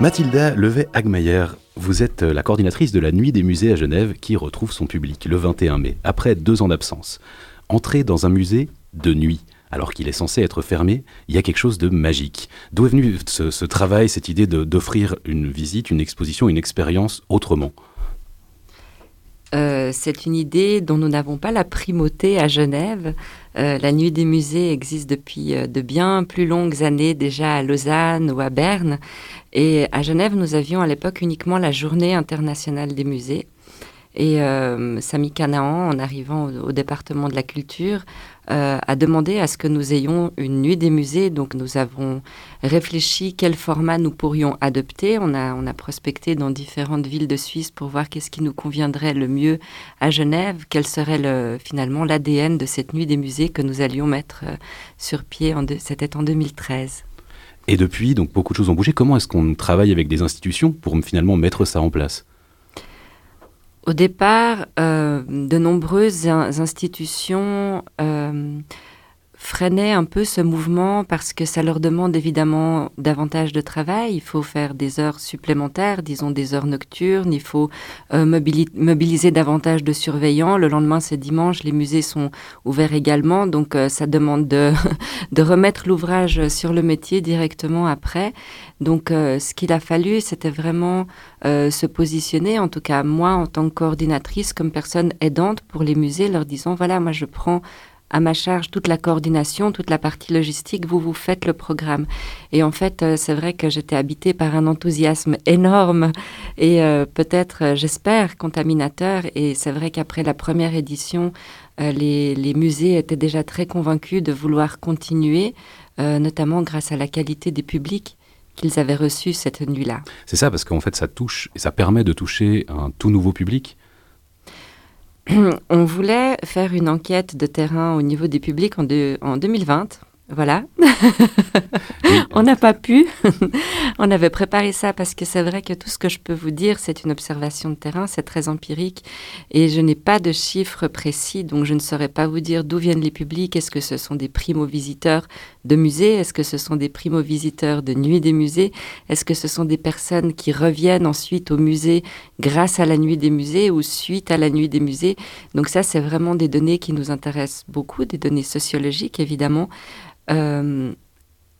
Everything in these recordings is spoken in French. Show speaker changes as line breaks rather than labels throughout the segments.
Mathilda Levet-Agmayer, vous êtes la coordinatrice de la Nuit des musées à Genève qui retrouve son public le 21 mai, après deux ans d'absence. Entrer dans un musée de nuit, alors qu'il est censé être fermé, il y a quelque chose de magique. D'où est venu ce, travail, cette idée d'offrir une visite, une exposition, une expérience autrement?
Euh, c'est une idée dont nous n'avons pas la primauté à Genève. Euh, la Nuit des musées existe depuis euh, de bien plus longues années déjà à Lausanne ou à Berne. Et à Genève, nous avions à l'époque uniquement la Journée internationale des musées. Et Sami Canaan, en arrivant au, département de la culture, euh, a demandé à ce que nous ayons une nuit des musées. Donc nous avons réfléchi quel format nous pourrions adopter. On a, on a prospecté dans différentes villes de Suisse pour voir qu'est-ce qui nous conviendrait le mieux à Genève, quel serait le, finalement l'ADN de cette nuit des musées que nous allions mettre euh, sur pied. C'était en 2013.
Et depuis, donc beaucoup de choses ont bougé. Comment est-ce qu'on travaille avec des institutions pour finalement mettre ça en place?
Au départ, euh, de nombreuses institutions euh, freiner un peu ce mouvement parce que ça leur demande évidemment davantage de travail. Il faut faire des heures supplémentaires, disons des heures nocturnes. Il faut euh, mobiliser davantage de surveillants. Le lendemain, c'est dimanche. Les musées sont ouverts également. Donc, euh, ça demande de, de remettre l'ouvrage sur le métier directement après. Donc, euh, ce qu'il a fallu, c'était vraiment se positionner, en tout cas moi, en tant que coordinatrice, comme personne aidante pour les musées, leur disant, voilà, moi, je prends à ma charge toute la coordination, toute la partie logistique, vous vous faites le programme. Et en fait, euh, c'est vrai que j'étais habitée par un enthousiasme énorme et euh, peut-être, euh, j'espère, contaminateur. Et c'est vrai qu'après la première édition, les, musées étaient déjà très convaincus de vouloir continuer, notamment grâce à la qualité des publics qu'ils avaient reçus cette nuit-là.
C'est ça, parce qu'en fait, ça touche et ça permet de toucher un tout nouveau public
on voulait faire une enquête de terrain au niveau des publics en, en 2020 voilà. on n'a pas pu. on avait préparé ça parce que c'est vrai que tout ce que je peux vous dire, c'est une observation de terrain, c'est très empirique et je n'ai pas de chiffres précis, donc je ne saurais pas vous dire d'où viennent les publics. Est-ce que ce sont des primo-visiteurs de musées? Est-ce que ce sont des primo-visiteurs de nuit des musées? Est-ce que ce sont des personnes qui reviennent ensuite au musée grâce à la nuit des musées ou suite à la nuit des musées? Donc ça, c'est vraiment des données qui nous intéressent beaucoup, des données sociologiques évidemment. Euh,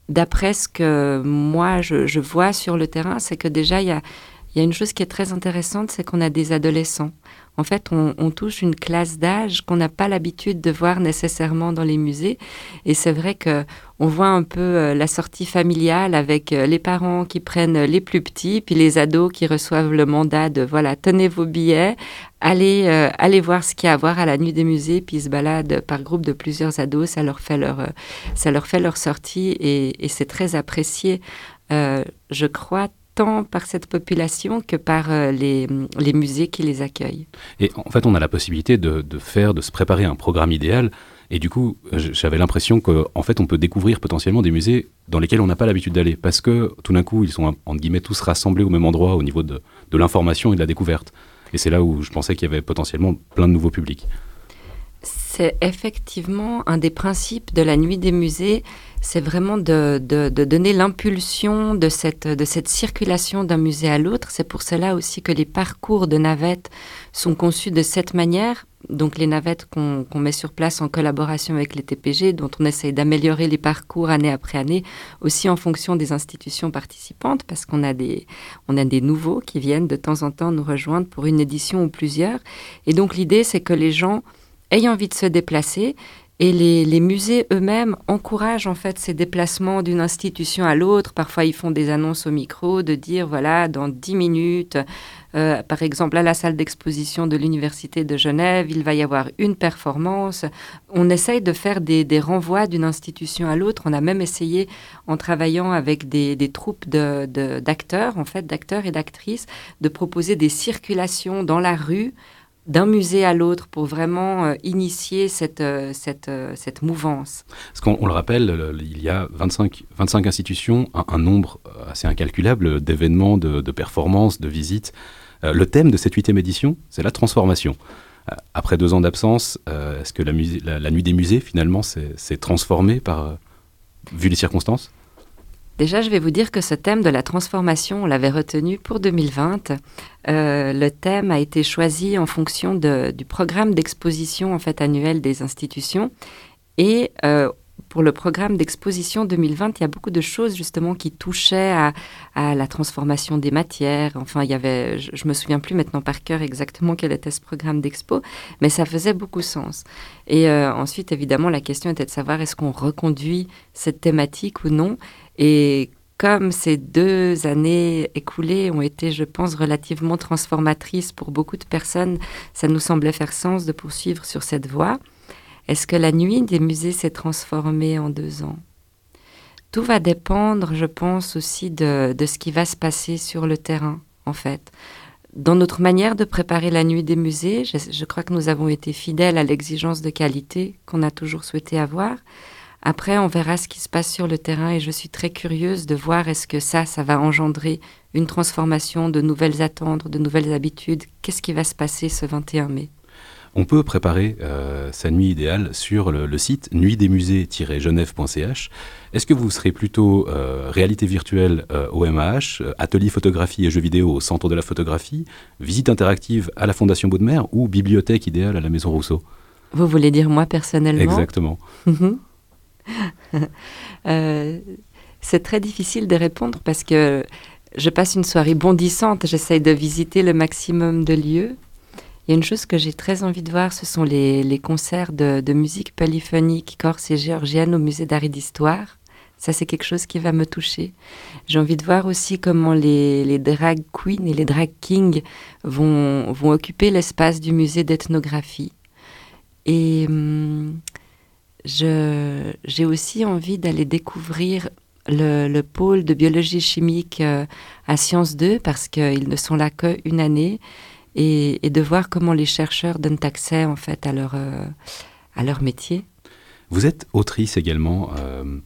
d'après ce que moi je, vois sur le terrain, c'est que déjà il y a, une chose qui est très intéressante, c'est qu'on a des adolescents. En fait, on, touche une classe d'âge qu'on n'a pas l'habitude de voir nécessairement dans les musées. Et c'est vrai que on voit un peu euh, la sortie familiale avec euh, les parents qui prennent les plus petits, puis les ados qui reçoivent le mandat de voilà, tenez vos billets, allez, euh, allez voir ce qu'il y a à voir à la nuit des musées, puis ils se baladent par groupe de plusieurs ados, ça leur fait leur, ça leur, fait leur sortie et, et c'est très apprécié. je crois tant par cette population que par euh, les, musées qui les accueillent.
Et en fait, on a la possibilité de, faire, de se préparer un programme idéal. Et du coup, j'avais l'impression qu'en fait, on peut découvrir potentiellement des musées dans lesquels on n'a pas l'habitude d'aller. Parce que tout d'un coup, ils sont, entre guillemets, tous rassemblés au même endroit au niveau de l'information et de la découverte. Et c'est là où je pensais qu'il y avait potentiellement plein de nouveaux publics.
C'est effectivement un des principes de la nuit des musées, c'est vraiment de, donner l'impulsion de cette, de cette circulation d'un musée à l'autre. C'est pour cela aussi que les parcours de navettes sont conçus de cette manière. Donc les navettes qu'on met sur place en collaboration avec les TPG, dont on essaye d'améliorer les parcours année après année, aussi en fonction des institutions participantes, parce qu'on a a des nouveaux qui viennent de temps en temps nous rejoindre pour une édition ou plusieurs. Et donc l'idée, c'est que les gens aient envie de se déplacer et les, musées eux-mêmes encouragent en fait ces déplacements d'une institution à l'autre. Parfois, ils font des annonces au micro de dire voilà, dans dix minutes, euh, par exemple, à la salle d'exposition de l'Université de Genève, il va y avoir une performance. On essaye de faire des, renvois d'une institution à l'autre. On a même essayé, en travaillant avec des, troupes d'acteurs, en fait, d'acteurs et d'actrices, de proposer des circulations dans la rue d'un musée à l'autre pour vraiment euh, initier cette, euh, cette, euh, cette mouvance.
Parce qu'on le rappelle, il y a 25, 25 institutions, un, nombre assez incalculable d'événements, de, performances, de visites. le thème de cette huitième édition, c'est la transformation. après deux ans d'absence, est-ce que la, la, nuit des musées, finalement, s'est transformée par, vu les circonstances?
Déjà, je vais vous dire que ce thème de la transformation, on l'avait retenu pour 2020. Euh, le thème a été choisi en fonction du programme d'exposition en fait annuel des institutions. Et euh, pour le programme d'exposition 2020, il y a beaucoup de choses justement qui touchaient à, la transformation des matières. Enfin, il y avait, je, ne me souviens plus maintenant par cœur exactement quel était ce programme d'expo, mais ça faisait beaucoup sens. Et euh, ensuite, évidemment, la question était de savoir est-ce qu'on reconduit cette thématique ou non. Et comme ces deux années écoulées ont été, je pense, relativement transformatrices pour beaucoup de personnes, ça nous semblait faire sens de poursuivre sur cette voie. Est-ce que la nuit des musées s'est transformée en deux ans? Tout va dépendre, je pense, aussi de, ce qui va se passer sur le terrain, en fait. Dans notre manière de préparer la nuit des musées, je, crois que nous avons été fidèles à l'exigence de qualité qu'on a toujours souhaité avoir. Après, on verra ce qui se passe sur le terrain et je suis très curieuse de voir est-ce que ça, ça va engendrer une transformation, de nouvelles attentes, de nouvelles habitudes. Qu'est-ce qui va se passer ce 21 mai?
On peut préparer euh, sa nuit idéale sur le, site nuitdesmusées-genève.ch. Est-ce que vous serez plutôt euh, réalité virtuelle euh, au MAH, atelier photographie et jeux vidéo au Centre de la photographie, visite interactive à la Fondation Baudemer ou bibliothèque idéale à la Maison Rousseau?
Vous voulez dire moi personnellement?
Exactement.
C'est très difficile de répondre parce que je passe une soirée bondissante, j'essaye de visiter le maximum de lieux. Il y a une chose que j'ai très envie de voir, ce sont les, concerts de, musique polyphonique corse et géorgienne au musée d'art et d'histoire. Ça, c'est quelque chose qui va me toucher. J'ai envie de voir aussi comment les, drag queens et les drag kings vont, occuper l'espace du musée d'ethnographie. Et hum, j'ai aussi envie d'aller découvrir le, pôle de biologie chimique euh, à Sciences 2 parce qu'ils ne sont là qu'une année et, de voir comment les chercheurs donnent accès en fait à leur, euh, à leur métier.
Vous êtes autrice également. Euh,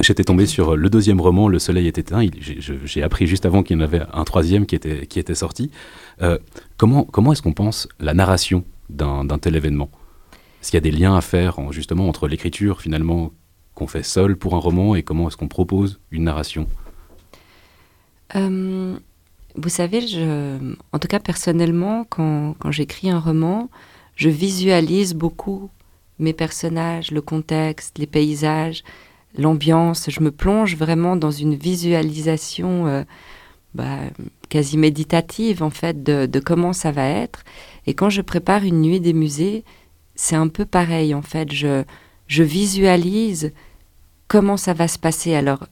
j'étais tombé sur le deuxième roman, Le Soleil est éteint. J'ai appris juste avant qu'il y en avait un troisième qui était, qui était sorti. Euh, comment comment est-ce qu'on pense la narration d'un tel événement? Est-ce qu'il y a des liens à faire justement entre l'écriture finalement qu'on fait seul pour un roman et comment est-ce qu'on propose une narration?
Vous savez, je, en tout cas personnellement, quand, quand j'écris un roman, je visualise beaucoup mes personnages, le contexte, les paysages, l'ambiance. Je me plonge vraiment dans une visualisation euh, bah, quasi méditative en fait de, de, comment ça va être. Et quand je prépare une nuit des musées, c'est un peu pareil en fait. Je, je visualise comment ça va se passer. Alors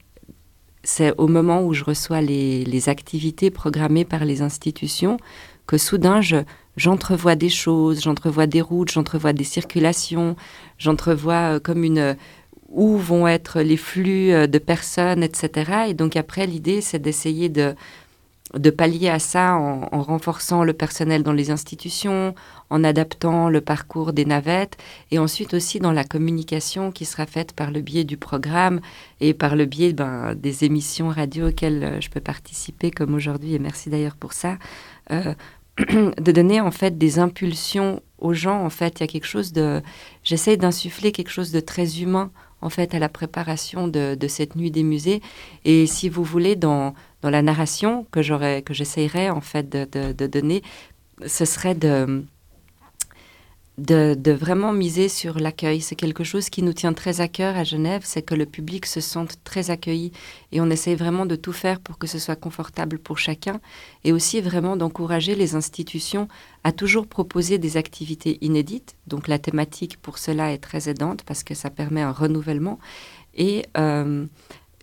c'est au moment où je reçois les, activités programmées par les institutions que soudain j'entrevois des choses, j'entrevois des routes, j'entrevois des circulations, j'entrevois euh, comme une où vont être les flux euh, de personnes, etc. Et donc après l'idée c'est d'essayer de de pallier à ça en, renforçant le personnel dans les institutions, en adaptant le parcours des navettes et ensuite aussi dans la communication qui sera faite par le biais du programme et par le biais ben, des émissions radio auxquelles euh, je peux participer comme aujourd'hui et merci d'ailleurs pour ça. Euh, de donner en fait des impulsions aux gens en fait il y a quelque chose de j'essaie d'insuffler quelque chose de très humain en fait à la préparation de, cette nuit des musées. Et si vous voulez, dans, dans la narration que j'aurais, que en fait de, de, donner, ce serait de de, vraiment miser sur l'accueil. C'est quelque chose qui nous tient très à cœur à Genève, c'est que le public se sente très accueilli et on essaye vraiment de tout faire pour que ce soit confortable pour chacun et aussi vraiment d'encourager les institutions à toujours proposer des activités inédites. Donc la thématique pour cela est très aidante parce que ça permet un renouvellement et euh,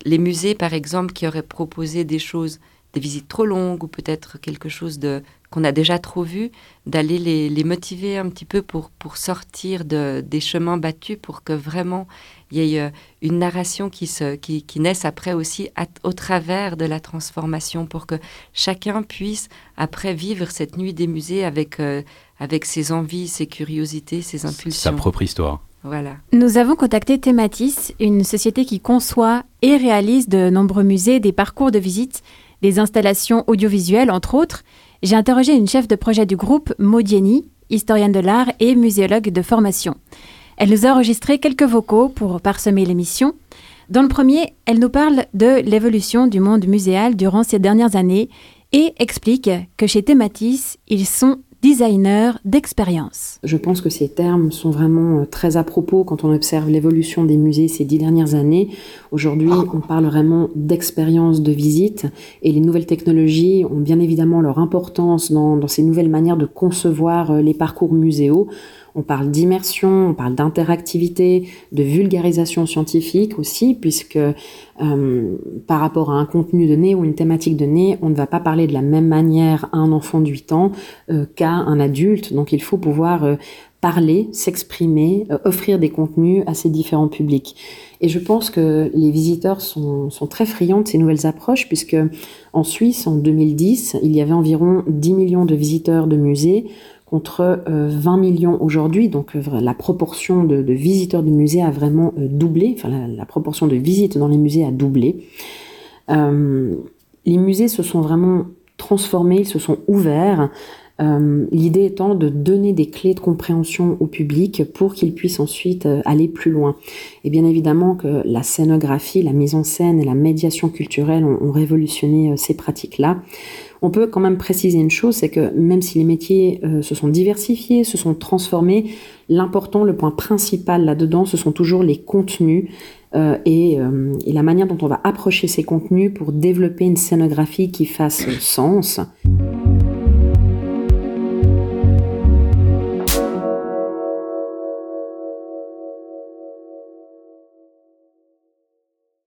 les musées par exemple qui auraient proposé des choses des visites trop longues ou peut-être quelque chose de qu'on a déjà trop vu, d'aller les, motiver un petit peu pour, pour sortir de, des chemins battus pour que vraiment il y ait euh, une narration qui, se, qui, qui naisse après aussi au travers de la transformation pour que chacun puisse après vivre cette nuit des musées avec, euh, avec ses envies, ses curiosités, ses impulsions.
Sa propre histoire.
Voilà.
Nous avons contacté Thématis, une société qui conçoit et réalise de nombreux musées, des parcours de visite des installations audiovisuelles, entre autres, j'ai interrogé une chef de projet du groupe, Maudieni, historienne de l'art et muséologue de formation. Elle nous a enregistré quelques vocaux pour parsemer l'émission. Dans le premier, elle nous parle de l'évolution du monde muséal durant ces dernières années et explique que chez Thématis, ils sont designers d'expérience.
Je pense que ces termes sont vraiment euh, très à propos quand on observe l'évolution des musées ces dix dernières années. Aujourd'hui, on parle vraiment d'expérience de visite et les nouvelles technologies ont bien évidemment leur importance dans, dans ces nouvelles manières de concevoir euh, les parcours muséaux. On parle d'immersion, on parle d'interactivité, de vulgarisation scientifique aussi, puisque euh, par rapport à un contenu donné ou une thématique donnée, on ne va pas parler de la même manière à un enfant de 8 ans euh, qu'à un adulte. Donc il faut pouvoir euh, parler, s'exprimer, offrir des contenus à ces différents publics. Et je pense que les visiteurs sont, sont, très friands de ces nouvelles approches, puisque en Suisse, en 2010, il y avait environ 10 millions de visiteurs de musées contre 20 euh, millions aujourd'hui. Donc euh, la proportion de, visiteurs du musée a vraiment euh, doublé, enfin la, proportion de visites dans les musées a doublé. les musées se sont vraiment transformés, ils se sont ouverts. L'idée étant de donner des clés de compréhension au public pour qu'il puisse ensuite aller plus loin. Et bien évidemment que la scénographie, la mise en scène et la médiation culturelle ont révolutionné ces pratiques-là. On peut quand même préciser une chose, c'est que même si les métiers euh, se sont diversifiés, se sont transformés, l'important, le point principal là-dedans, ce sont toujours les contenus euh, euh, et, la manière dont on va approcher ces contenus pour développer une scénographie qui fasse sens.